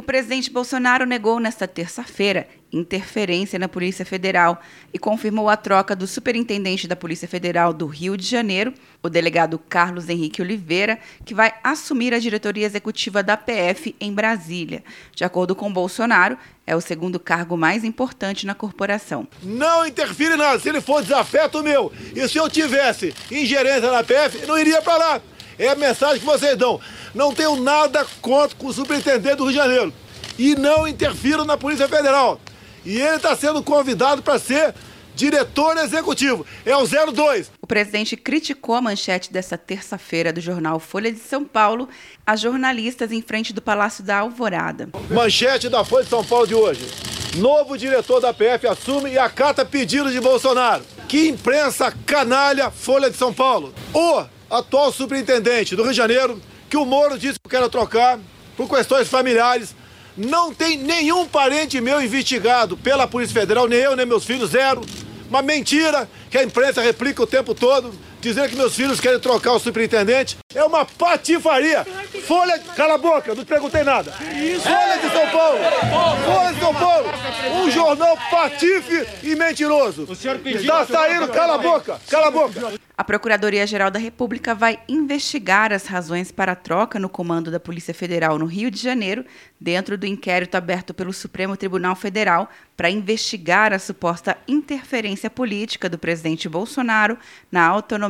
O presidente Bolsonaro negou nesta terça-feira interferência na Polícia Federal e confirmou a troca do superintendente da Polícia Federal do Rio de Janeiro, o delegado Carlos Henrique Oliveira, que vai assumir a diretoria executiva da PF em Brasília. De acordo com Bolsonaro, é o segundo cargo mais importante na corporação. Não interfere nada. Se ele for desafeto meu e se eu tivesse ingerência na PF, não iria para lá. É a mensagem que vocês dão. Não tenho nada contra o superintendente do Rio de Janeiro. E não interfiro na Polícia Federal. E ele está sendo convidado para ser diretor executivo. É o 02. O presidente criticou a manchete desta terça-feira do jornal Folha de São Paulo a jornalistas em frente do Palácio da Alvorada. Manchete da Folha de São Paulo de hoje. Novo diretor da PF assume e acata pedido de Bolsonaro. Que imprensa canalha Folha de São Paulo. O atual superintendente do Rio de Janeiro, que o Moro disse que quer trocar por questões familiares, não tem nenhum parente meu investigado pela Polícia Federal, nem eu, nem meus filhos, zero. Uma mentira que a imprensa replica o tempo todo, dizendo que meus filhos querem trocar o superintendente. É uma patifaria. Folha. Cala a boca, não te perguntei nada. Folha de São Paulo. Folha de São Paulo. Um jornal patife e mentiroso. Está saindo, cala a boca, cala a boca. A Procuradoria-Geral da República vai investigar as razões para a troca no comando da Polícia Federal no Rio de Janeiro, dentro do inquérito aberto pelo Supremo Tribunal Federal para investigar a suposta interferência política do presidente Bolsonaro na autonomia